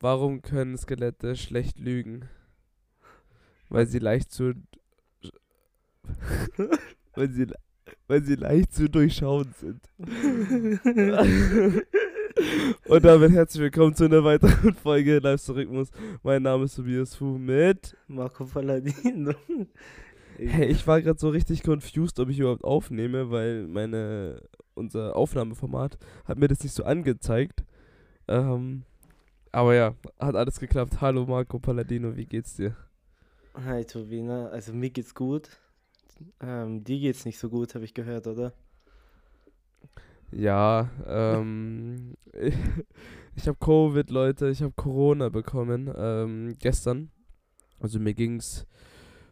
Warum können Skelette schlecht lügen? Weil sie leicht zu. weil, sie, weil sie leicht zu durchschauen sind. Und damit herzlich willkommen zu einer weiteren Folge Live Rhythmus. Mein Name ist Tobias Fu mit Marco Palladino. Hey, ich war gerade so richtig confused, ob ich überhaupt aufnehme, weil meine unser Aufnahmeformat hat mir das nicht so angezeigt. Ähm, aber ja, hat alles geklappt. Hallo Marco Palladino, wie geht's dir? Hi Tobina, also mir geht's gut. Ähm, dir geht's nicht so gut, habe ich gehört, oder? Ja, ähm, ich, ich habe Covid, Leute, ich habe Corona bekommen, ähm, gestern. Also mir ging's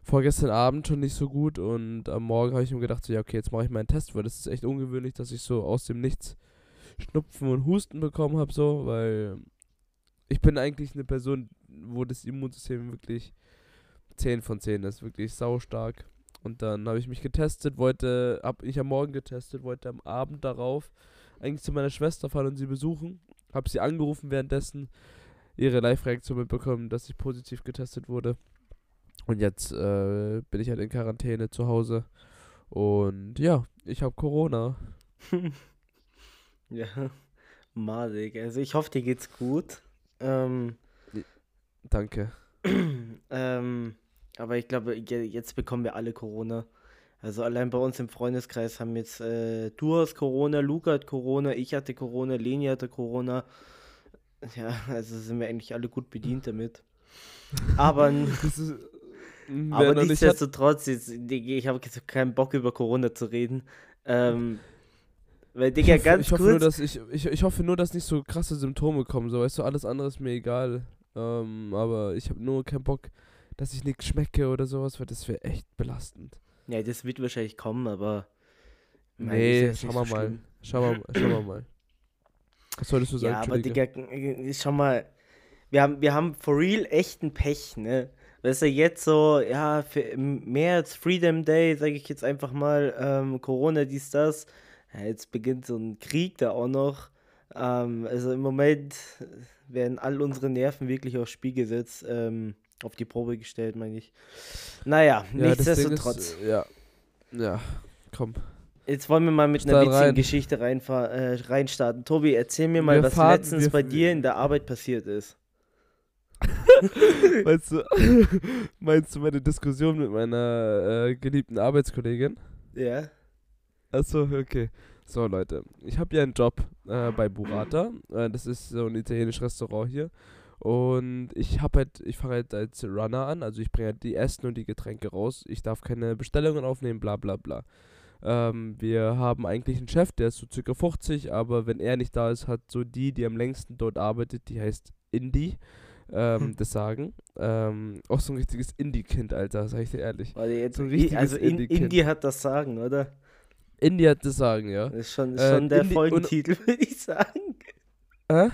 vorgestern Abend schon nicht so gut und am Morgen habe ich mir gedacht, so, ja, okay, jetzt mache ich meinen Test, weil das ist echt ungewöhnlich, dass ich so aus dem Nichts Schnupfen und Husten bekommen habe, so, weil ich bin eigentlich eine Person, wo das Immunsystem wirklich 10 von 10 ist, wirklich saustark. Und dann habe ich mich getestet, wollte, habe ich am Morgen getestet, wollte am Abend darauf eigentlich zu meiner Schwester fahren und sie besuchen. Habe sie angerufen währenddessen, ihre Live-Reaktion mitbekommen, dass ich positiv getestet wurde. Und jetzt äh, bin ich halt in Quarantäne zu Hause. Und ja, ich habe Corona. ja, malig. Also ich hoffe, dir geht's gut. Ähm, Danke. ähm, aber ich glaube, jetzt bekommen wir alle Corona. Also allein bei uns im Freundeskreis haben jetzt äh, du hast Corona, Luca hat Corona, ich hatte Corona, Leni hatte Corona. Ja, also sind wir eigentlich alle gut bedient damit. Aber, ist, aber nichtsdestotrotz, jetzt, ich habe keinen Bock über Corona zu reden. Ähm, weil, Digga, ich hoffe, ganz ich hoffe kurz. Nur, dass ich, ich, ich hoffe nur, dass nicht so krasse Symptome kommen. So, weißt du, alles andere ist mir egal. Ähm, aber ich habe nur keinen Bock, dass ich nichts schmecke oder sowas, weil das wäre echt belastend. Ja, das wird wahrscheinlich kommen, aber. Nee, schauen wir so mal. Schauen wir, schauen wir mal. Was solltest du sagen? Ja, aber Digga, schau mal. Wir haben, wir haben for real echten Pech, ne? Weißt du, jetzt so, ja, für März, Freedom Day, sage ich jetzt einfach mal, ähm, Corona, dies, das. Ja, jetzt beginnt so ein Krieg da auch noch. Ähm, also im Moment werden all unsere Nerven wirklich aufs Spiel gesetzt. Ähm, auf die Probe gestellt, meine ich. Naja, ja, nichtsdestotrotz. Ist, ja. Ja, komm. Jetzt wollen wir mal mit Start einer witzigen rein. Geschichte äh, reinstarten. Tobi, erzähl mir mal, wir was fahren, letztens bei dir in der Arbeit passiert ist. meinst, du, meinst du meine Diskussion mit meiner äh, geliebten Arbeitskollegin? Ja. Achso, okay. So, Leute. Ich habe ja einen Job äh, bei Burrata. Äh, das ist so ein italienisches Restaurant hier. Und ich habe halt, ich fange halt als Runner an, also ich bringe halt die Essen und die Getränke raus. Ich darf keine Bestellungen aufnehmen, bla bla bla. Ähm, wir haben eigentlich einen Chef, der ist so circa 50, aber wenn er nicht da ist, hat so die, die am längsten dort arbeitet, die heißt Indie, ähm, hm. das Sagen. Ähm, auch so ein richtiges Indie-Kind, Alter, sag ich dir ehrlich. Warte, jetzt, so ein also in, Indie hat das Sagen, oder? Indie hat das Sagen, ja. Das ist schon, ist äh, schon der Indie Folgentitel, würde ich sagen. Hä?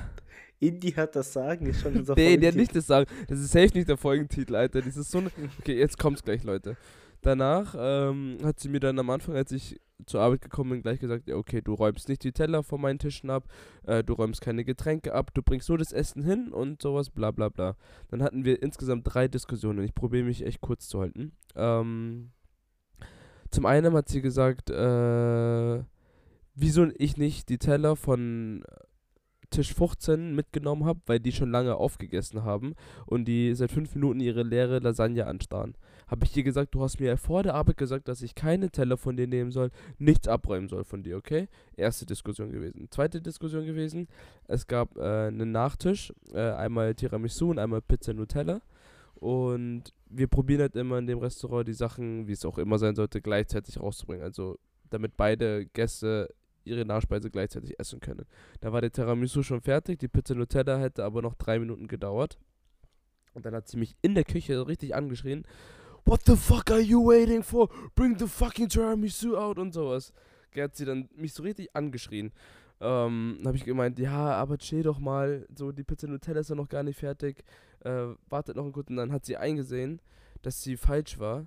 Indie hat das Sagen, ist schon unser Nee, der hat nicht das Sagen. Das ist safe nicht der Folgentitel, Alter. Das ist so eine. Okay, jetzt kommt's gleich, Leute. Danach ähm, hat sie mir dann am Anfang, als ich zur Arbeit gekommen bin, gleich gesagt, ja, okay, du räumst nicht die Teller von meinen Tischen ab, äh, du räumst keine Getränke ab, du bringst nur das Essen hin und sowas, bla bla bla. Dann hatten wir insgesamt drei Diskussionen. Ich probiere mich echt kurz zu halten. Ähm, zum einen hat sie gesagt, äh, wieso ich nicht die Teller von Tisch 15 mitgenommen habe, weil die schon lange aufgegessen haben und die seit fünf Minuten ihre leere Lasagne anstarren. Habe ich dir gesagt, du hast mir vor der Arbeit gesagt, dass ich keine Teller von dir nehmen soll, nichts abräumen soll von dir, okay? Erste Diskussion gewesen. Zweite Diskussion gewesen, es gab äh, einen Nachtisch, äh, einmal Tiramisu und einmal Pizza Nutella. Und wir probieren halt immer in dem Restaurant die Sachen, wie es auch immer sein sollte, gleichzeitig rauszubringen. Also damit beide Gäste ihre Nachspeise gleichzeitig essen können. Da war der Tiramisu schon fertig, die Pizza Nutella hätte aber noch drei Minuten gedauert. Und dann hat sie mich in der Küche richtig angeschrien. What the fuck are you waiting for? Bring the fucking Tiramisu out und sowas. Der hat sie dann mich so richtig angeschrien. Ähm, habe ich gemeint, ja, aber chill doch mal. So, die Pizza Nutella ist ja noch gar nicht fertig. Äh, wartet noch einen guten. Dann hat sie eingesehen, dass sie falsch war,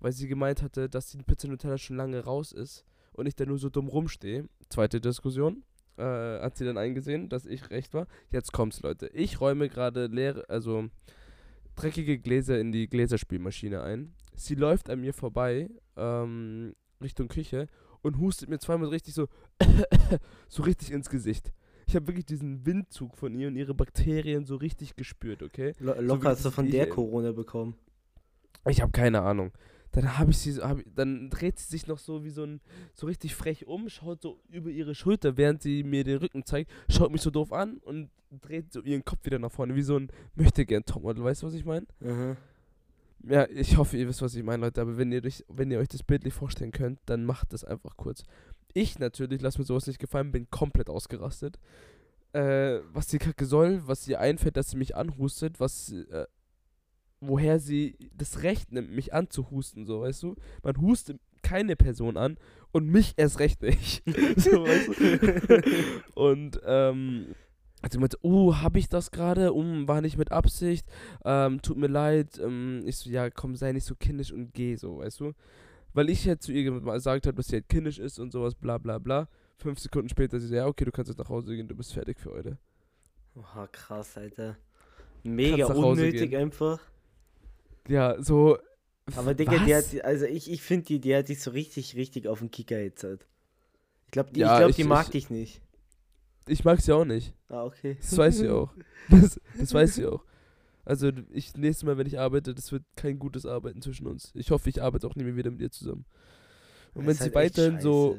weil sie gemeint hatte, dass die Pizza Nutella schon lange raus ist und ich da nur so dumm rumstehe. Zweite Diskussion. äh, hat sie dann eingesehen, dass ich recht war. Jetzt kommt's, Leute. Ich räume gerade leere, also dreckige Gläser in die Gläserspülmaschine ein. Sie läuft an mir vorbei, ähm, Richtung Küche und hustet mir zweimal richtig so, so richtig ins Gesicht. Ich habe wirklich diesen Windzug von ihr und ihre Bakterien so richtig gespürt, okay? Lo So locker wie hast du von der Corona bekommen. Ich habe keine Ahnung. Dann habe ich sie, so- hab, dann dreht sie sich noch so wie so ein, so richtig frech um, schaut so über ihre Schulter, während sie mir den Rücken zeigt, schaut mich so doof an und dreht so ihren Kopf wieder nach vorne, wie so ein möchte gern Topmodel. Weißt du, was ich meine? Mhm. Ja, ich hoffe, ihr wisst, was ich meine, Leute. Aber wenn ihr, euch, wenn ihr euch das bildlich vorstellen könnt, dann macht das einfach kurz. Ich natürlich, lass mir sowas nicht gefallen, bin komplett ausgerastet. Äh, was die Kacke soll, was ihr einfällt, dass sie mich anhustet, was, äh, woher sie das Recht nimmt, mich anzuhusten, so, weißt du? Man hustet keine Person an und mich erst recht nicht. so, weißt du? Und, ähm, also meinte, oh, habe ich das gerade? Um, war nicht mit Absicht. Ähm, tut mir leid. Ähm, ich so, ja, komm, sei nicht so kindisch und geh so, weißt du? Weil ich halt zu ihr gesagt habe, dass sie halt kindisch ist und sowas, bla bla bla. Fünf Sekunden später, sie so, ja, okay, du kannst jetzt nach Hause gehen, du bist fertig für heute. Oha, krass, Alter. Mega unnötig einfach. Ja, so. Aber Digga, die hat, also ich, ich finde, die, die hat dich so richtig, richtig auf den Kicker jetzt. halt. Ich glaube, die, Ja, ich glaub, ich- die mag ich- dich nicht. Ich mag sie auch nicht. Ah, okay. Das weiß sie auch. Das, das weiß sie auch. Also, ich, nächstes Mal, wenn ich arbeite, das wird kein gutes Arbeiten zwischen uns. Ich hoffe, ich arbeite auch nie mehr wieder mit ihr zusammen. Und wenn sie halt weiterhin so.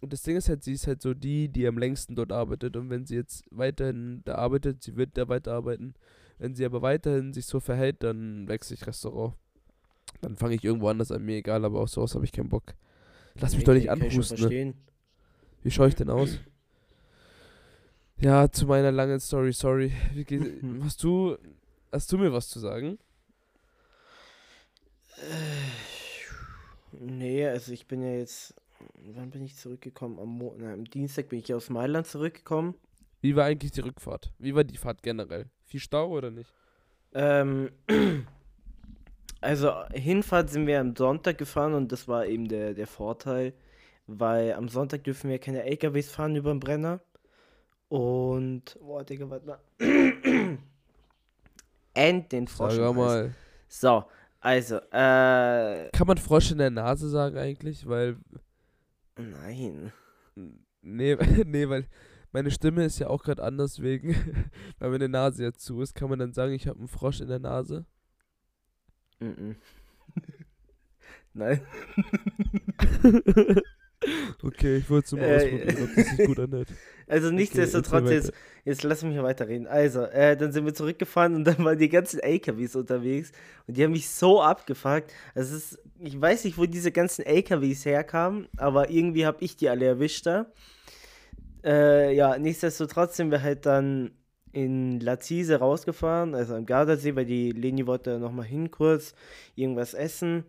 Und das Ding ist halt, sie ist halt so die, die am längsten dort arbeitet. Und wenn sie jetzt weiterhin da arbeitet, sie wird da weiterarbeiten. Wenn sie aber weiterhin sich so verhält, dann wechsle ich Restaurant. Dann fange ich irgendwo anders an, mir egal, aber auf sowas habe ich keinen Bock. Lass mich Nee, doch nicht anhusten. Ne? Wie schaue ich denn aus? Ja, zu meiner langen Story, sorry. Wie geht, hast du, hast du mir was zu sagen? Nee, also ich bin ja jetzt. Wann bin ich zurückgekommen? Am, Mo na, am Dienstag bin ich aus Mailand zurückgekommen. Wie war eigentlich die Rückfahrt? Wie war die Fahrt generell? Viel Stau oder nicht? Ähm, also Hinfahrt sind wir am Sonntag gefahren und das war eben der, der Vorteil, weil am Sonntag dürfen wir keine LKWs fahren über den Brenner. Und, boah, Digga, warte mal. End den Frosch. Sag mal. So, also, äh, Kann man Frosch in der Nase sagen eigentlich? Weil nein. Nee, nee, weil meine Stimme ist ja auch gerade anders wegen, weil meine Nase jetzt zu ist. Kann man dann sagen, ich habe einen Frosch in der Nase? Mhm. Nein. Okay, ich wollte es nur mal Äh, ausprobieren, ob das sich gut anhört. Also nichtsdestotrotz, erzähl jetzt, jetzt lass mich mal weiterreden. Also, äh, dann sind wir zurückgefahren und dann waren die ganzen LKWs unterwegs und die haben mich so abgefuckt. Also es ist, ich weiß nicht, wo diese ganzen LKWs herkamen, aber irgendwie habe ich die alle erwischt da. Äh, ja, nichtsdestotrotz sind wir halt dann in Lazise rausgefahren, also am Gardasee, weil die Leni wollte nochmal hin kurz irgendwas essen.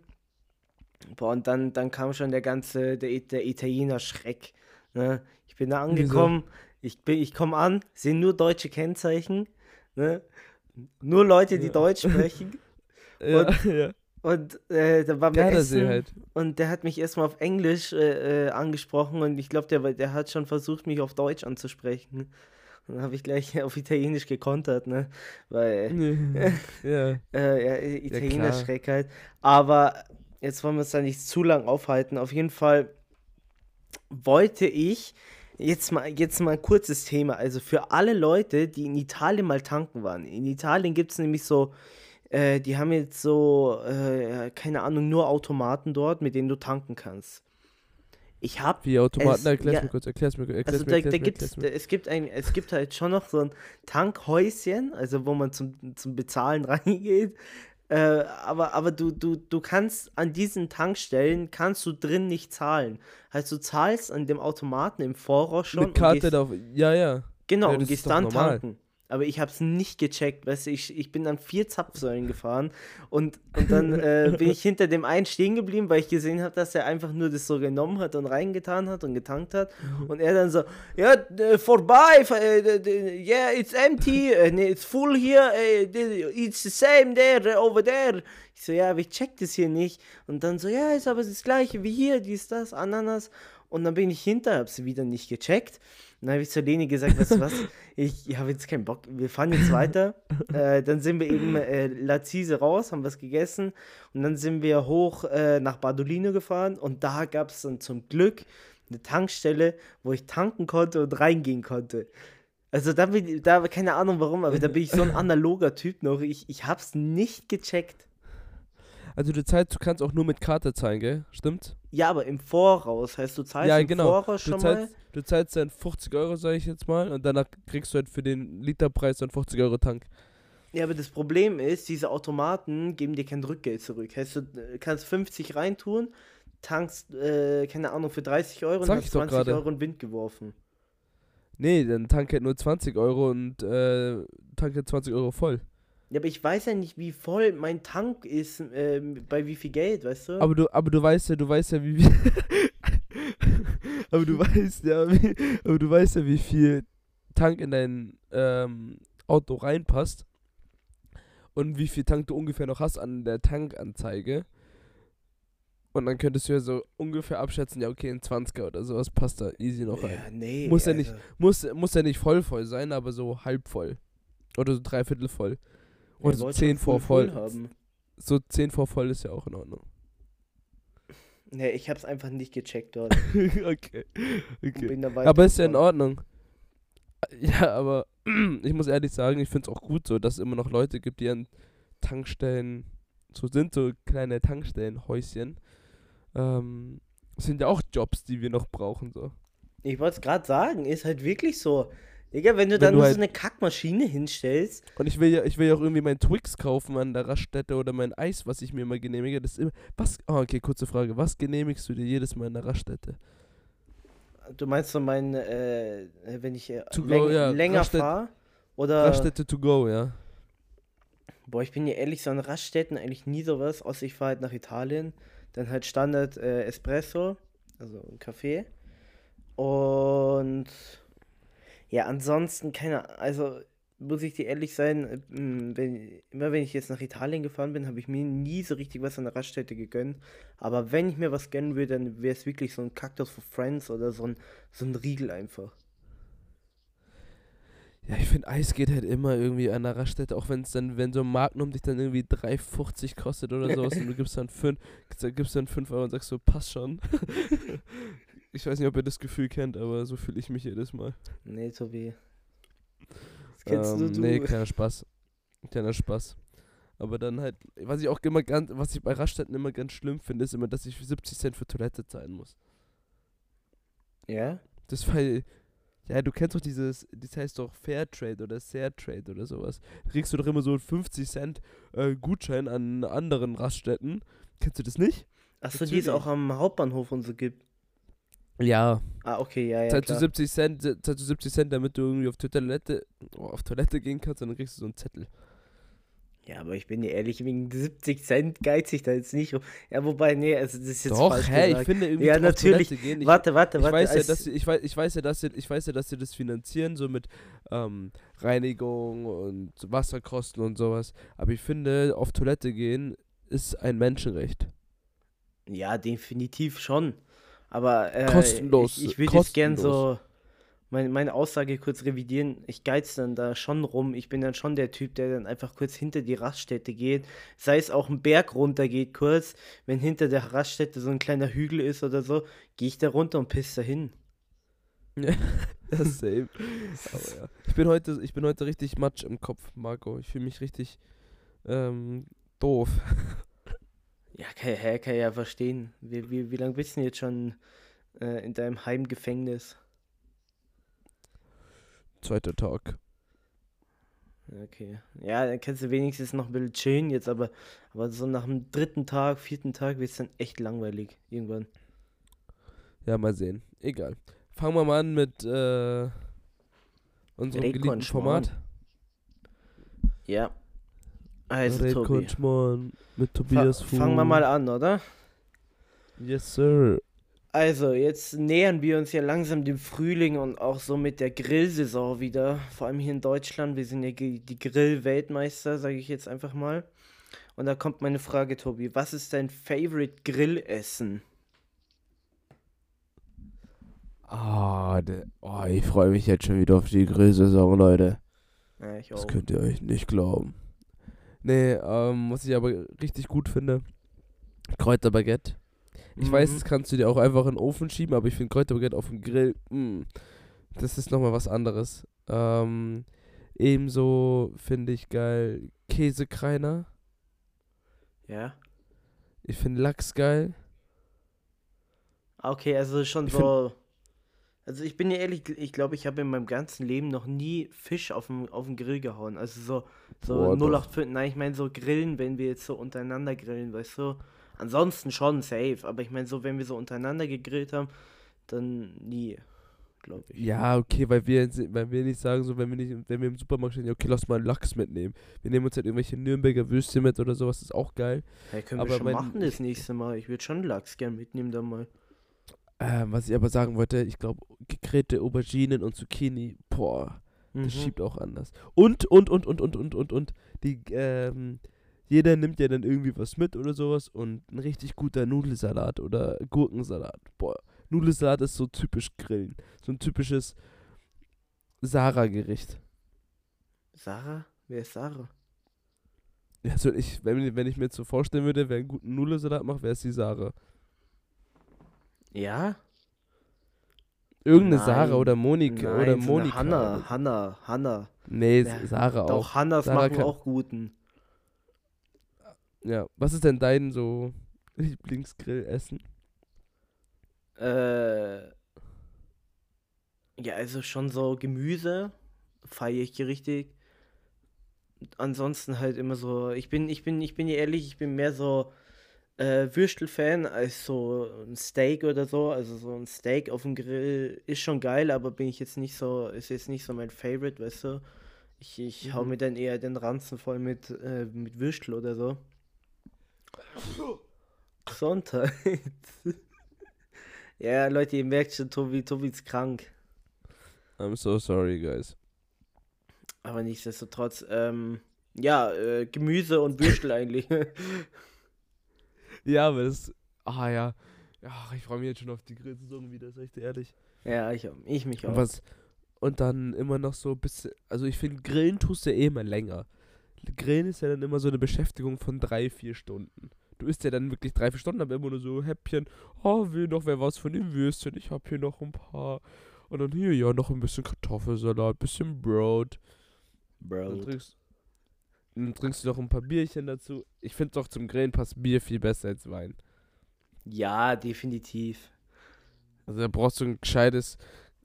Boah, und dann, dann kam schon der ganze, der, der Italiener Schreck. Ne? Ich bin da Wieso? angekommen, ich, bin- ich komme an, sehe nur deutsche Kennzeichen. Ne? Nur Leute, die Ja. Deutsch sprechen. Ja, ja. Und äh, da waren wir essen halt. und der hat mich erstmal auf Englisch äh, äh, angesprochen und ich glaube, der, der hat schon versucht, mich auf Deutsch anzusprechen. Und dann habe ich gleich auf Italienisch gekontert, ne? Weil ja. äh, ja, Italiener klar. Schreck halt. Aber jetzt wollen wir uns da nicht zu lang aufhalten. Auf jeden Fall wollte ich jetzt mal, jetzt mal ein kurzes Thema. Also für alle Leute, die in Italien mal tanken waren. In Italien gibt es nämlich so, äh, die haben jetzt so, äh, keine Ahnung, nur Automaten dort, mit denen du tanken kannst. Ich habe Wie Automaten, Es- erklär's ja. mir kurz, erklär's mir, erklär's also mir, da, erklär's da mir, gibt's, mir. es gibt ein, es gibt halt schon noch so ein Tankhäuschen, also wo man zum, zum Bezahlen reingeht. Äh, aber aber du, du, du kannst an diesen Tankstellen kannst du drin nicht zahlen. Heißt, du zahlst an dem Automaten im Voraus schon. Mit Karte gehst, da, ja, ja. genau, ja, und gehst dann normal. tanken. Aber ich habe es nicht gecheckt, weißt du, ich, ich bin an vier Zapfsäulen gefahren und, und dann äh, bin ich hinter dem einen stehen geblieben, weil ich gesehen habe, dass er einfach nur das so genommen hat und reingetan hat und getankt hat. Und er dann so, ja, vorbei, äh, yeah, it's empty, äh, nee, it's full here, äh, it's the same there, over there. Ich so, ja, aber ich check das hier nicht. Und dann so, ja, ist aber das gleiche wie hier, dies, das, Ananas. Und dann bin ich hinter, hab's wieder nicht gecheckt. dann habe ich zur Leni gesagt, weißt du was, ich habe jetzt keinen Bock, wir fahren jetzt weiter. äh, dann sind wir eben äh, Lazise raus, haben was gegessen und dann sind wir hoch äh, nach Badolino gefahren und da gab es dann zum Glück eine Tankstelle, wo ich tanken konnte und reingehen konnte. Also da bin da, keine Ahnung warum, aber da bin ich so ein analoger Typ noch. Ich, ich hab's nicht gecheckt. Also du zahlst, du kannst auch nur mit Karte zahlen, gell? Stimmt? Ja, aber im Voraus. Heißt du zahlst Ja, im genau. Voraus Du schon zahlst, mal? du zahlst dann 50 Euro, sage ich jetzt mal, und danach kriegst du halt für den Literpreis dann 50 Euro Tank. Ja, aber das Problem ist, diese Automaten geben dir kein Rückgeld zurück. Heißt du äh, kannst 50 reintun, tankst, äh, keine Ahnung, für 30 Euro und Sag hast ich doch 20 gerade. Euro in Wind geworfen. Nee, dann tank halt nur 20 Euro und äh, tank halt 20 Euro voll. Ja, aber ich weiß ja nicht, wie voll mein Tank ist, ähm, bei wie viel Geld, weißt du? Aber du, aber du weißt ja, du weißt ja, wie, aber du weißt ja, wie, aber du weißt ja, wie viel Tank in dein ähm, Auto reinpasst und wie viel Tank du ungefähr noch hast an der Tankanzeige. Und dann könntest du ja so ungefähr abschätzen, ja okay, ein 20er oder sowas passt da easy noch rein. ja, nee. Muss ja nicht- also- Muss, muss ja nicht voll voll sein, aber so halb voll. Oder so dreiviertel voll. Oder so wollt 10 schon vor voll. haben. So 10 vor voll ist ja auch in Ordnung. Nee, ich hab's einfach nicht gecheckt dort. okay. okay. Aber ist ja in. Ordnung. Ja, aber ich muss ehrlich sagen, ich finde es auch gut so, dass es immer noch Leute gibt, die an Tankstellen so sind, so kleine Tankstellenhäuschen. Ähm, sind ja auch Jobs, die wir noch brauchen, so. Ich wollte es gerade sagen, ist halt wirklich so. Digga, wenn du Wenn da du nur halt- so eine Kackmaschine hinstellst, Und ich will ja, ich will ja auch irgendwie meinen Twix kaufen an der Raststätte oder mein Eis, was ich mir immer genehmige. Das ist immer. Was. Oh, okay, kurze Frage. Was genehmigst du dir jedes Mal in der Raststätte? du meinst so mein, äh, wenn ich äh, go, läng ja, länger fahre? Oder, Raststätte to go, ja. boah, ich bin ja ehrlich, so an Raststätten eigentlich nie sowas, außer ich fahre halt nach Italien. Dann halt Standard äh, Espresso, also ein Kaffee. Und ja, ansonsten keine, also muss ich dir ehrlich sein, äh, wenn, immer wenn ich jetzt nach Italien gefahren bin, habe ich mir nie so richtig was an der Raststätte gegönnt. Aber wenn ich mir was gönnen würde, dann wäre es wirklich so ein Cactus for Friends oder so ein, so ein Riegel einfach. Ja, ich finde, Eis geht halt immer irgendwie an der Raststätte, auch wenn es dann, wenn so ein Magnum dich dann irgendwie 3,50 kostet oder sowas und du gibst dann 5, gibst dann 5 Euro und sagst so, passt schon. ich weiß nicht, ob ihr das Gefühl kennt, aber so fühle ich mich jedes Mal. Nee, Tobi. Das kennst ähm, nur du. Nee, kleiner Spaß. Kleiner Spaß. Aber dann halt, was ich auch immer ganz, was ich bei Raststätten immer ganz schlimm finde, ist immer, dass ich 70 Cent für Toilette zahlen muss. Ja? Das weil, ja, du kennst doch dieses, das heißt doch Fairtrade oder Fairtrade oder sowas. Kriegst du doch immer so einen 50 Cent äh, Gutschein an anderen Raststätten. Kennst du das nicht? Achso, die es auch am Hauptbahnhof und so gibt. Ja. Ah, okay, ja, ja. zahlst du Klar. 70 Cent, zahlst du 70 Cent, damit du irgendwie auf Toilette, oh, auf Toilette gehen kannst und dann kriegst du so einen Zettel. Ja, aber ich bin dir ehrlich, wegen 70 Cent geizig da jetzt nicht rum. Ja, wobei, nee, also das ist jetzt Doch, falsch hä, ich gesagt. finde irgendwie Ja, auf natürlich. Toilette gehen. Ich, warte, warte, ich warte. weiß ja, dass sie, ich weiß, ich weiß ja, dass sie, ich weiß ja, dass sie das finanzieren, so mit ähm, Reinigung und Wasserkosten und sowas. Aber ich finde, auf Toilette gehen ist ein Menschenrecht. Ja, definitiv schon. Aber äh, Kostenlos, Ich, ich würde jetzt gern so mein, meine Aussage kurz revidieren. Ich geiz dann da schon rum. Ich bin dann schon der Typ, der dann einfach kurz hinter die Raststätte geht. Sei es auch einen Berg runter geht kurz. Wenn hinter der Raststätte so ein kleiner Hügel ist oder so, gehe ich da runter und piss da hin. Das same. Aber ja. Ich bin heute, ich bin heute richtig matsch im Kopf, Marco. Ich fühle mich richtig ähm, doof. Ja, kann, hä, kann ja verstehen. Wie, wie, wie lange bist du denn jetzt schon äh, in deinem Heimgefängnis? Zweiter Tag. Okay. Ja, dann kannst du wenigstens noch ein bisschen chillen jetzt, aber, aber so nach dem dritten Tag, vierten Tag wird es dann echt langweilig irgendwann. Ja, mal sehen. Egal. Fangen wir mal an mit äh, unserem geliebten. Format. Ja. Also, Red Tobi. Konschmorn mit Fa Tobias fangen wir mal an, oder? Yes, sir. Also, jetzt nähern wir uns ja langsam dem Frühling und auch so mit der Grillsaison wieder. Vor allem hier in Deutschland. Wir sind ja die Grill-Weltmeister, sage ich jetzt einfach mal. Und da kommt meine Frage, Tobi. Was ist dein Favorite Grillessen? Ah, de, oh, ich freue mich jetzt schon wieder auf die Grillsaison, Leute. Ja, ich Das könnt ihr euch nicht glauben. Nee, ähm, was ich aber richtig gut finde, Kräuterbaguette. Ich weiß, Mhm. das kannst du dir auch einfach in den Ofen schieben, aber ich finde Kräuterbaguette auf dem Grill, mm, das ist nochmal was anderes. Ähm, ebenso finde ich geil Käsekreiner. Ja. Ich finde Lachs geil. Ah, Okay, also schon Ich so. Also ich bin dir ehrlich, ich glaube, ich habe in meinem ganzen Leben noch nie Fisch auf dem, auf den Grill gehauen. Also so, so Boah, doch. 085, nein, ich meine so grillen, wenn wir jetzt so untereinander grillen, weißt du. Ansonsten schon safe, aber ich meine so, wenn wir so untereinander gegrillt haben, dann nie, glaube ich. Ja, okay, weil wir, weil wir nicht sagen, so, wenn wir nicht, wenn wir im Supermarkt stehen, ja, okay, lass mal einen Lachs mitnehmen. Wir nehmen uns halt irgendwelche Nürnberger Würstchen mit oder sowas, ist auch geil. Ja, können Aber wir schon mein- machen das nächste Mal. Ich würde schon Lachs gern mitnehmen dann mal. Ähm, was ich aber sagen wollte, ich glaube, gegrillte Auberginen und Zucchini, boah, Mhm. das schiebt auch anders. Und, und, und, und, und, und, und, und, die, ähm, jeder nimmt ja dann irgendwie was mit oder sowas und ein richtig guter Nudelsalat oder Gurkensalat, boah, Nudelsalat ist so typisch Grillen, so ein typisches Sarah-Gericht. Sarah? Wer ist Sarah? Also ich, wenn, wenn ich mir jetzt so vorstellen würde, wer einen guten Nudelsalat macht, wäre es die Sarah. Ja? Irgendeine Nein. Sarah oder Monika Nein, oder so Monika. Hanna, Hanna, Hanna. Nee, Ja, Sarah auch. Doch, Hannas Sarah machen auch guten. Ja, was ist denn dein so Lieblingsgrillessen? Äh, ja, also schon so Gemüse feiere ich richtig. Ansonsten halt immer so, ich bin, ich bin, ich bin dir ehrlich, ich bin mehr so äh, Würstel-Fan als so ein Steak oder so. Also so ein Steak auf dem Grill ist schon geil, aber bin ich jetzt nicht so, ist jetzt nicht so mein Favorite, weißt du. Ich, ich hau Mhm. mir dann eher den Ranzen voll mit, äh, mit Würstel oder so. Gesundheit. ja, Leute, ihr merkt schon, Tobi, Tobi ist krank. I'm so sorry, guys. Aber nichtsdestotrotz, ähm, ja, äh, Gemüse und Würstel eigentlich. Ja, aber das. Ah ja. Ach, ich freue mich jetzt schon auf die Grillsaison wieder, sag ich dir ehrlich. ja, ich, ich mich Und auch. was. Und dann immer noch so ein bisschen. Also ich finde, Grillen tust du eh immer länger. Grillen ist ja dann immer so eine Beschäftigung von drei, vier Stunden. Du isst ja dann wirklich drei, vier Stunden, aber immer nur so Häppchen. Oh, will noch wer was von dem Würstchen? Ich hab hier noch ein paar. Und dann hier, ja, noch ein bisschen Kartoffelsalat, bisschen Brot. Dann Bro. trinkst, dann trinkst du noch ein paar Bierchen dazu. Ich finde doch zum Grillen passt Bier viel besser als Wein. Ja, definitiv. Also da brauchst du ein gescheites,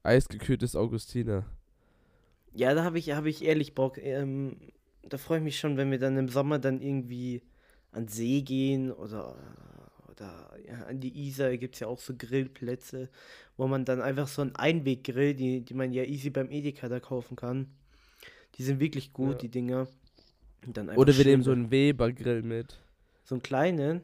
eisgekühltes Augustiner. Ja, da habe ich, hab ich ehrlich Bock. Ähm, da freue ich mich schon, wenn wir dann im Sommer dann irgendwie an See gehen oder, oder ja, an die Isar gibt es ja auch so Grillplätze, wo man dann einfach so einen Einweggrill, die, die man ja easy beim Edeka da kaufen kann. Die sind wirklich gut, Ja. die Dinger. Oder wir nehmen so einen Weber-Grill mit. so einen kleinen,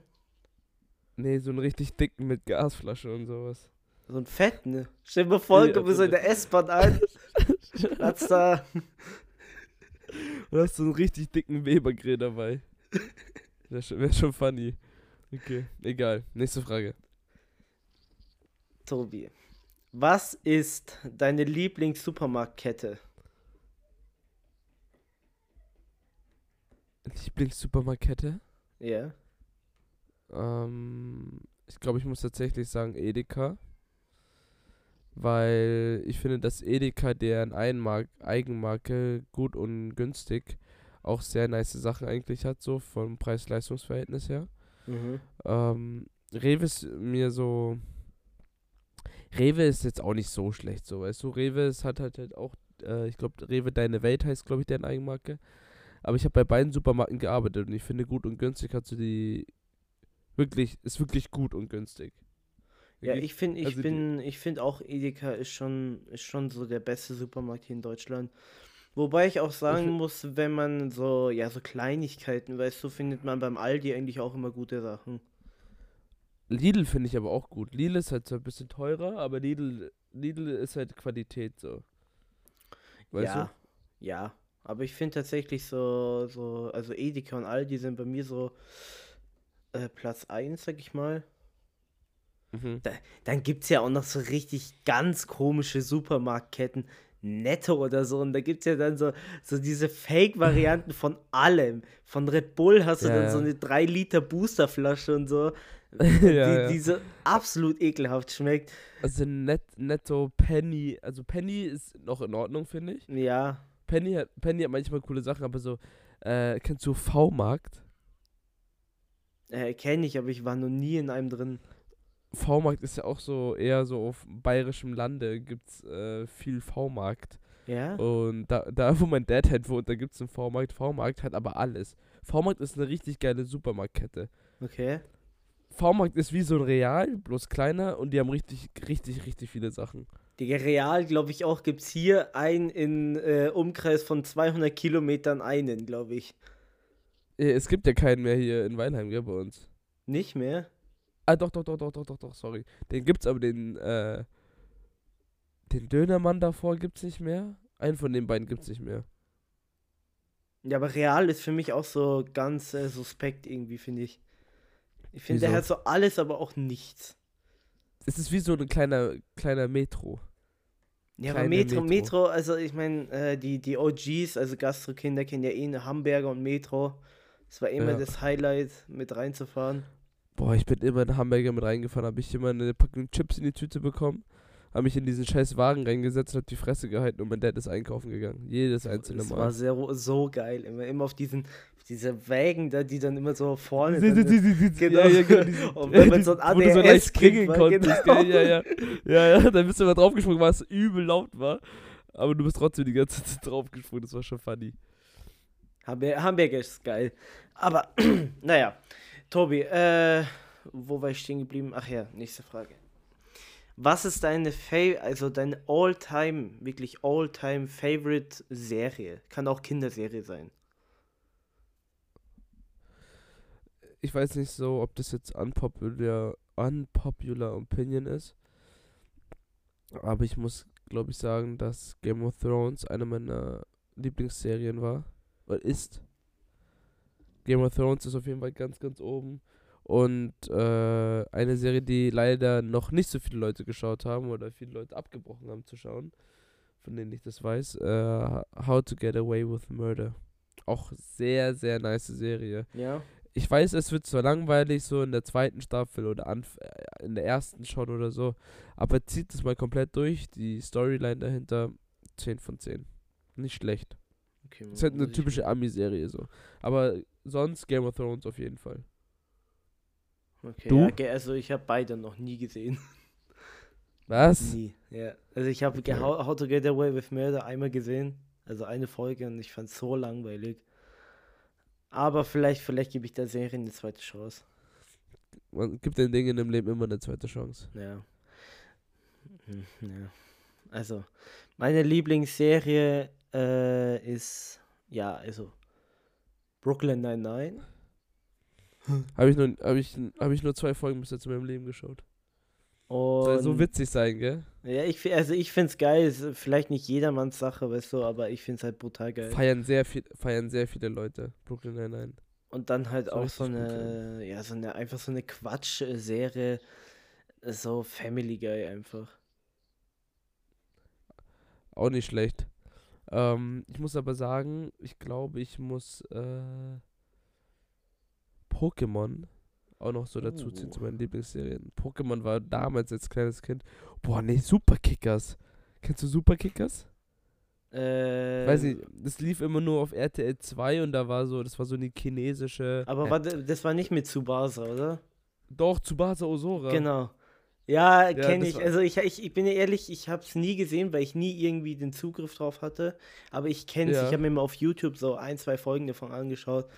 Nee, so einen richtig dicken mit Gasflasche und sowas. so einen fetten. Stell dir vor, komm mir so in der S-Bahn an. Platz da. Und hast so einen richtig dicken Weber-Grill dabei. Wäre schon, wär schon funny. Okay, egal. Nächste Frage. Tobi, was ist deine Lieblings-Supermarktkette? Lieblings-Supermarktkette? Ja. Ähm, ich glaube, ich muss tatsächlich sagen Edeka. Weil ich finde, dass Edeka, deren Einmark Eigenmarke gut und günstig, auch sehr nice Sachen eigentlich hat, so vom Preis-Leistungs-Verhältnis her. Mhm. Ähm, Rewe ist mir so. Rewe ist jetzt auch nicht so schlecht, so weißt du. Rewe ist, hat halt, halt auch, äh, ich glaube, Rewe Deine Welt heißt, glaube ich, deren Eigenmarke. Aber ich habe bei beiden Supermarken gearbeitet und ich finde, gut und günstig hat sie die. Wirklich, ist wirklich gut und günstig. Ja, ich finde, ich also bin, ich finde auch Edeka ist schon, ist schon so der beste Supermarkt hier in Deutschland. Wobei ich auch sagen find- muss, wenn man so, ja, so Kleinigkeiten, weißt du, findet man beim Aldi eigentlich auch immer gute Sachen. Lidl finde ich aber auch gut. Lidl ist halt zwar ein bisschen teurer, aber Lidl, Lidl ist halt Qualität so. Weißt ja, ja. Aber ich finde tatsächlich so, so, also Edeka und Aldi sind bei mir so äh, Platz 1, sag ich mal. Mhm. Da, dann gibt es ja auch noch so richtig ganz komische Supermarktketten. Netto oder so. Und da gibt es ja dann so, so diese Fake-Varianten von allem. Von Red Bull hast du Ja, dann ja. so eine 3 Liter Boosterflasche und so, ja, die, die so absolut ekelhaft schmeckt. Also net, netto Penny, also Penny ist noch in Ordnung, finde ich. Ja. Penny hat, Penny hat manchmal coole Sachen, aber so, äh, kennst du V-Markt? Äh, Kenne ich, aber ich war noch nie in einem drin. V-Markt ist ja auch so eher so auf bayerischem Lande gibt's äh, viel V-Markt. Ja? Und da, da, wo mein Dad halt wohnt, da gibt's einen V-Markt. V-Markt hat aber alles. V-Markt ist eine richtig geile Supermarktkette. Okay. V-Markt ist wie so ein Real, bloß kleiner und die haben richtig, richtig, richtig viele Sachen. Digga, real, glaube ich auch, gibt es hier ein in äh, Umkreis von 200 Kilometern einen, glaube ich. Äh, Es gibt ja keinen mehr hier in Weinheim, gell, bei uns. Nicht mehr? Ah, doch, doch, doch, doch, doch, doch, doch, sorry. Den gibt's aber den, äh, den Dönermann davor gibt's nicht mehr. Einen von den beiden gibt's nicht mehr. Ja, aber real ist für mich auch so ganz äh, suspekt irgendwie, finde ich. Ich finde, der hat so alles, aber auch nichts. Es ist wie so ein kleiner, kleiner Metro. Ja, aber Metro, Metro. Metro, also ich meine, äh, die, die OGs, also Gastrokinder kennen ja eh eine Hamburger und Metro. Das war immer Ja. das Highlight, mit reinzufahren. Boah, ich bin immer in Hamburger mit reingefahren, habe ich immer eine Packung Chips in die Tüte bekommen, habe mich in diesen scheiß Wagen reingesetzt und hab die Fresse gehalten und mein Dad ist einkaufen gegangen. Jedes einzelne Das war Mal. sehr, so geil. Immer, immer auf diesen, diese Wägen da, die dann immer so vorne. Sie- dann, sie- sie- sie- Genau. Ja, ja, genau. diese- Und wenn man so ein wo du so leicht war, konntest, genau. Ja, ja. Ja, ja, dann bist du mal draufgesprungen, weil es übel laut war. Aber du bist trotzdem die ganze Zeit draufgesprungen, das war schon funny. Hamburg, ist geil. Aber, naja, Tobi, äh, wo war ich stehen geblieben? Ach ja, nächste Frage. Was ist deine Fa also deine All-Time, wirklich All-Time Favorite Serie? Kann auch Kinderserie sein. Ich weiß nicht so, ob das jetzt unpopular, unpopular Opinion ist. Aber ich muss, glaube ich, sagen, dass Game of Thrones eine meiner Lieblingsserien war. Oder ist. Game of Thrones ist auf jeden Fall ganz, ganz oben. Und äh, eine Serie, die leider noch nicht so viele Leute geschaut haben oder viele Leute abgebrochen haben zu schauen, von denen ich das weiß, äh, How to Get Away with Murder. Auch sehr, sehr nice Serie. Ja. Ich weiß, es wird zwar langweilig, so in der zweiten Staffel oder anf äh, in der ersten schon oder so, aber zieht es mal komplett durch. Die Storyline dahinter 10 von 10. Nicht schlecht. Okay, Ist halt eine typische Ami-Serie so. Aber sonst Game of Thrones auf jeden Fall. Okay, Du? Ja, also ich habe beide noch nie gesehen. Was? Nie. Ja. Also ich habe Okay. How, How to Get Away with Murder einmal gesehen. Also eine Folge und ich fand es so langweilig. Aber vielleicht, vielleicht gebe ich der Serie eine zweite Chance. Man gibt den Dingen im Leben immer eine zweite Chance. Ja. Hm, ja. Also, meine Lieblingsserie äh, ist, ja, also Brooklyn 99. Habe ich, nur, hab ich, hab ich nur zwei Folgen bis jetzt in meinem Leben geschaut. Soll Und so witzig sein, gell? ja, ich, also ich finde es geil. Ist vielleicht nicht jedermanns Sache, weißt du, aber ich finde es halt brutal geil. Feiern sehr, viel, feiern sehr viele Leute. Brooklyn Nine-Nine. Und dann halt auch so eine, ja, so eine, einfach so eine Quatsch-Serie. So Family Guy einfach. Auch nicht schlecht. Ähm, ich muss aber sagen, ich glaube, ich muss äh, Pokémon auch noch so dazu ziehen Uh. zu meinen Lieblingsserien. Pokémon war damals als kleines Kind. Boah, nee, Superkickers. Kennst du Superkickers? Äh, Weiß nicht, das lief immer nur auf RTL 2 und da war so, das war so eine chinesische. Aber warte, das war nicht mit Tsubasa, oder? Doch, Tsubasa Osora. Genau. Ja, Ja, kenne ich. war- Also ich, ich, ich bin ja ehrlich, ich habe es nie gesehen, weil ich nie irgendwie den Zugriff drauf hatte. Aber ich kenne es. Ja. Ich habe mir mal auf YouTube so ein, zwei Folgen davon angeschaut.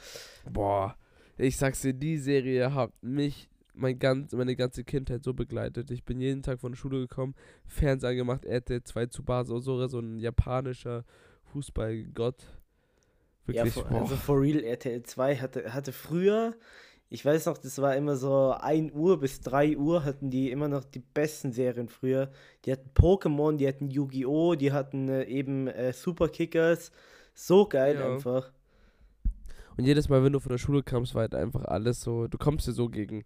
Boah, ich sag's dir, die Serie hat mich mein ganz, meine ganze Kindheit so begleitet. Ich bin jeden Tag von der Schule gekommen, Fernseher gemacht, RTL 2 Tsubasa Osora, so ein japanischer Fußballgott. Ja, Wirklich, for, boah. also for real, RTL 2 hatte, hatte früher, ich weiß noch, das war immer so 1 Uhr bis 3 Uhr hatten die immer noch die besten Serien früher. Die hatten Pokémon, die hatten Yu-Gi-Oh!, die hatten äh, eben äh, Superkickers. So geil Ja. einfach. Und jedes Mal, wenn du von der Schule kamst, war halt einfach alles so, du kommst dir so gegen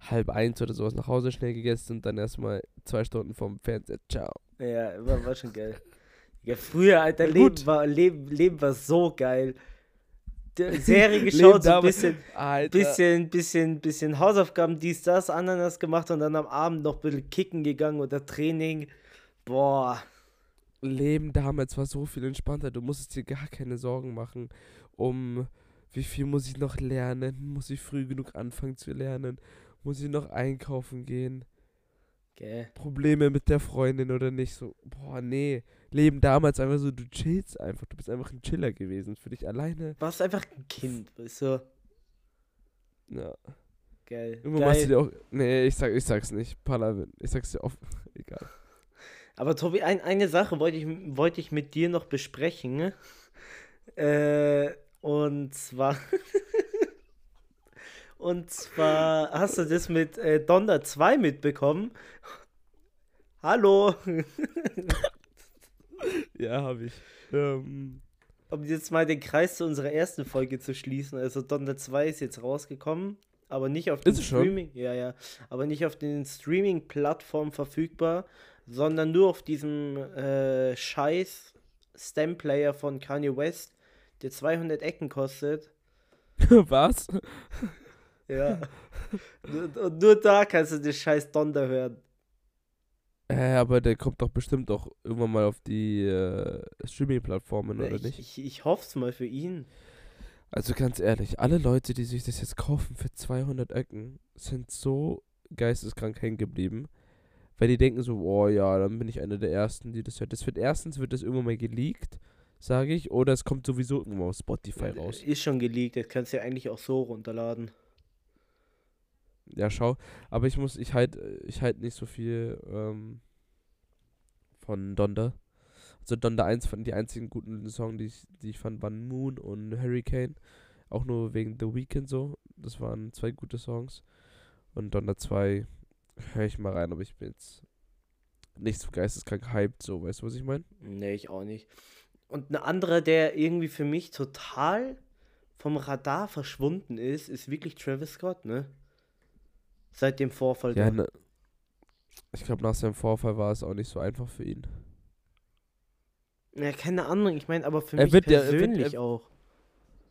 halb eins oder sowas nach Hause schnell gegessen und dann erstmal zwei Stunden vom Fernseher. Ciao. Ja, war, war schon geil. Ja, früher, Alter, Ja, Leben gut. war, Leben, Leben war so geil. Die Serie geschaut, so ein bisschen, Alter. bisschen, bisschen, bisschen Hausaufgaben, dies, das, Ananas gemacht und dann am Abend noch ein bisschen kicken gegangen oder Training. Boah. Leben damals war so viel entspannter. Du musstest dir gar keine Sorgen machen, um wie viel muss ich noch lernen, muss ich früh genug anfangen zu lernen, muss ich noch einkaufen gehen, Gell. Probleme mit der Freundin oder nicht. So, boah, nee. Leben damals einfach so, du chillst einfach, du bist einfach ein Chiller gewesen. Für dich alleine. Warst einfach ein Kind, weißt du? Ja. Geil. Irgendwann machst du Geil. dir auch. Nee, ich, sag, ich sag's nicht. Palavin. Ich sag's dir offen. Egal. Aber Tobi, ein, eine Sache wollte ich, wollte ich mit dir noch besprechen. ne? Äh, und zwar. und zwar hast du das mit äh, Donner 2 mitbekommen? Hallo! Ja, hab ich. Ähm, um jetzt mal den Kreis zu unserer ersten Folge zu schließen. Also Donner 2 ist jetzt rausgekommen, aber nicht auf den es schon? Streaming. Ja, ja. Aber nicht auf den Streaming-Plattformen verfügbar, sondern nur auf diesem äh, scheiß Stem-Player von Kanye West, der 200 Ecken kostet. was? Ja. und, nur da kannst du den scheiß Donder hören. Äh, aber der kommt doch bestimmt auch irgendwann mal auf die äh, Streaming-Plattformen, oder ich, nicht? ich, ich hoffe es mal für ihn. Also ganz ehrlich, alle Leute, die sich das jetzt kaufen für 200 Öcken, sind so geisteskrank hängen geblieben. Weil die denken so, oh ja, dann bin ich einer der Ersten, die das hört. Das wird erstens, wird das irgendwann mal geleakt, sage ich, oder es kommt sowieso irgendwann auf Spotify raus. Ist schon geleakt, das kannst du ja eigentlich auch so runterladen. Ja, schau. Aber ich muss, ich halt, ich halt nicht so viel ähm, von Donda. Also Donda 1 fand die einzigen guten Songs, die ich, die ich fand, waren Moon und Hurricane. Auch nur wegen The Weeknd so. Das waren zwei gute Songs. Und Donda 2 höre ich mal rein, aber ich bin jetzt nicht so geisteskrank hyped, so, weißt du, was ich meine? Nee, ich auch nicht. Und ein anderer, der irgendwie für mich total vom Radar verschwunden ist, ist wirklich Travis Scott, ne? Seit dem Vorfall Ja, ne, ich glaube, nach seinem Vorfall war es auch nicht so einfach für ihn. Ja, keine Ahnung, ich meine, aber für Er mich wird ja- er wird- persönlich er- auch.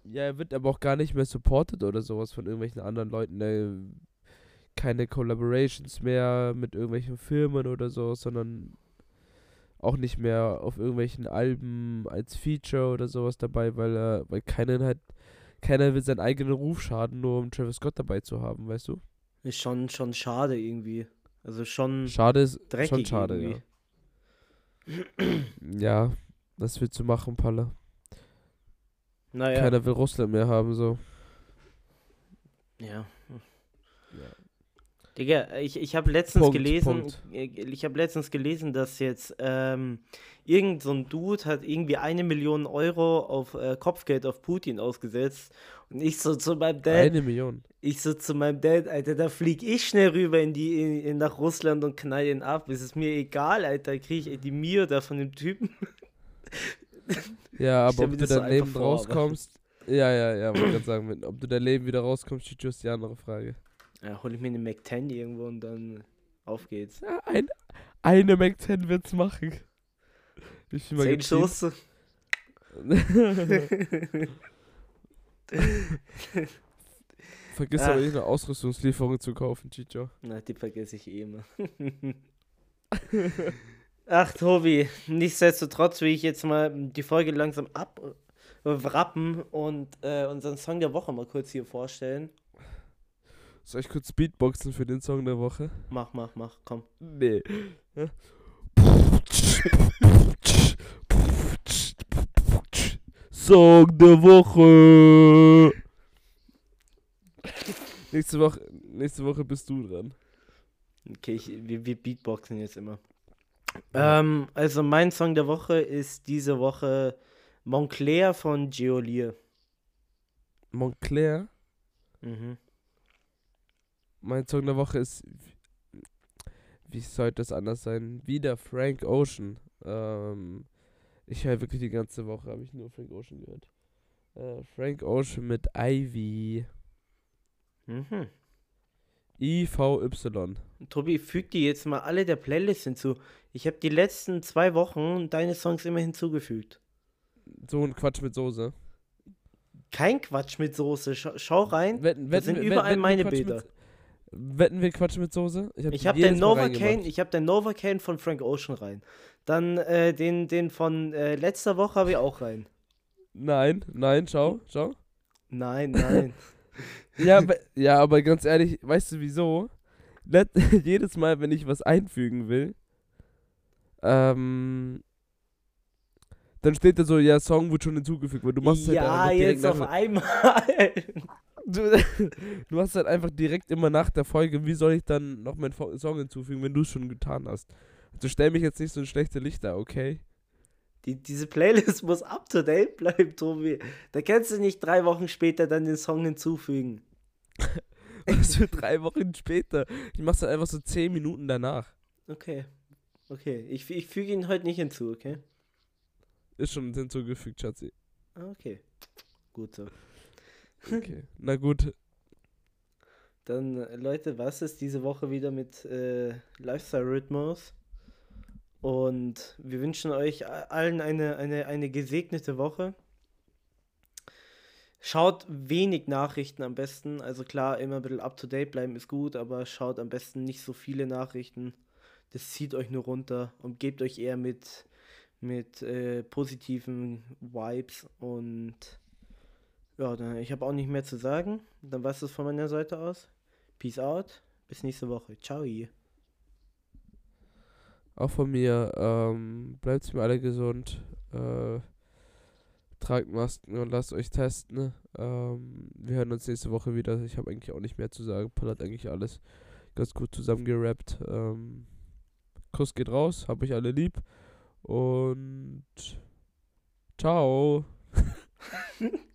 Ja, er wird aber auch gar nicht mehr supported oder sowas von irgendwelchen anderen Leuten. Ne? Keine Collaborations mehr mit irgendwelchen Firmen oder so, sondern auch nicht mehr auf irgendwelchen Alben als Feature oder sowas dabei, weil er, weil keiner halt, keiner will seinen eigenen Ruf schaden, nur um Travis Scott dabei zu haben, weißt du? Ist schon, schon schade irgendwie. Also schon Schade ist schon schade, irgendwie. ja. Ja, was willst du machen, Palle? Naja, Keiner will Russland mehr haben, so. ja. Ja. Digga, ich, ich habe letztens Punkt, gelesen, Punkt. ich habe letztens gelesen, dass jetzt ähm, irgend so ein Dude hat irgendwie eine Million Euro auf äh, Kopfgeld auf Putin ausgesetzt und ich so zu meinem Dad, Eine Million. ich so zu meinem Dad, Alter, da flieg ich schnell rüber in die in, in nach Russland und knall ihn ab. Es ist mir egal, Alter, kriege ich die Mio da von dem Typen. Ja, aber ob du das so dein Leben einfach vor, rauskommst. Ja, ja, ja, wollte gerade sagen, wenn, ob du dein Leben wieder rauskommst, ist die andere Frage. Ja, hol ich mir eine Mac 10 irgendwo und dann auf geht's. Ja, ein, eine Mac 10 wird's machen. Wie viel mal Zehn? Schuss. Vergiss Ach. aber nicht eine Ausrüstungslieferung zu kaufen, Chicho. Na, die vergesse ich eh immer. Ach, Tobi, nichtsdestotrotz will ich jetzt mal die Folge langsam abwrappen und äh, unseren Song der Woche mal kurz hier vorstellen. Soll ich kurz Beatboxen für den Song der Woche? Mach, mach, mach, komm. Nee. Song der Woche. nächste Woche, nächste Woche bist du dran. Okay, ich, wir, wir beatboxen jetzt immer. Ähm, also mein Song der Woche ist diese Woche Montclair von Geolier. Montclair. Mhm. Mein Song der Woche ist. Wie sollte das anders sein? Wieder Frank Ocean. Ähm, ich höre wirklich die ganze Woche, habe ich nur Frank Ocean gehört. Äh, Frank Ocean mit Ivy. Mhm. IVY. Tobi, füg die jetzt mal alle der Playlist hinzu. Ich habe die letzten zwei Wochen deine Songs immer hinzugefügt. So ein Quatsch mit Soße. Kein Quatsch mit Soße. Schau, rein. Wetten, das sind wetten, überall meine Bilder. Mit, wetten wir Quatsch mit Soße? Ich habe hab den Novocaine, ich habe den Novocaine von Frank Ocean rein. Dann äh, den, den von äh, letzter Woche habe ich auch rein. Nein, nein, schau, schau. Nein, nein. Ja, aber, ja, aber ganz ehrlich, weißt du wieso? Let, jedes Mal, wenn ich was einfügen will, ähm, dann steht da so, ja, Song wird schon hinzugefügt, weil du machst halt ja, einfach direkt jetzt auf einmal. Du, du machst halt einfach direkt immer nach der Folge, wie soll ich dann noch meinen Song hinzufügen, wenn du es schon getan hast? Also stell mich jetzt nicht so ein schlechte Licht da, okay? Die, diese Playlist muss up to date bleiben, Tobi. Da kannst du nicht drei Wochen später dann den Song hinzufügen. Was für drei Wochen später. Ich mach's dann einfach so zehn Minuten danach. Okay. Okay. Ich, ich füge ihn heute nicht hinzu, okay? Ist schon hinzugefügt, Schatzi. Ah, Okay. Gut so. Okay. Na gut, Dann, äh, Leute, was ist diese Woche wieder mit äh, Lifestyle Rhythmus? Und wir wünschen euch allen eine, eine, eine gesegnete Woche. Schaut wenig Nachrichten am besten. Also klar, immer ein bisschen up to date bleiben ist gut, aber schaut am besten nicht so viele Nachrichten. Das zieht euch nur runter und gebt euch eher mit, mit äh, positiven Vibes. Und ja, dann, ich habe auch nicht mehr zu sagen. Dann war es das von meiner Seite aus. Peace out. Bis nächste Woche. Ciao. auch von mir, ähm, bleibt mir alle gesund. Äh, tragt Masken und lasst euch testen. Ähm, wir hören uns nächste Woche wieder. Ich habe eigentlich auch nicht mehr zu sagen. Paul hat eigentlich alles ganz gut zusammengerappt. Ähm, Kuss geht raus, hab euch alle lieb. Und ciao.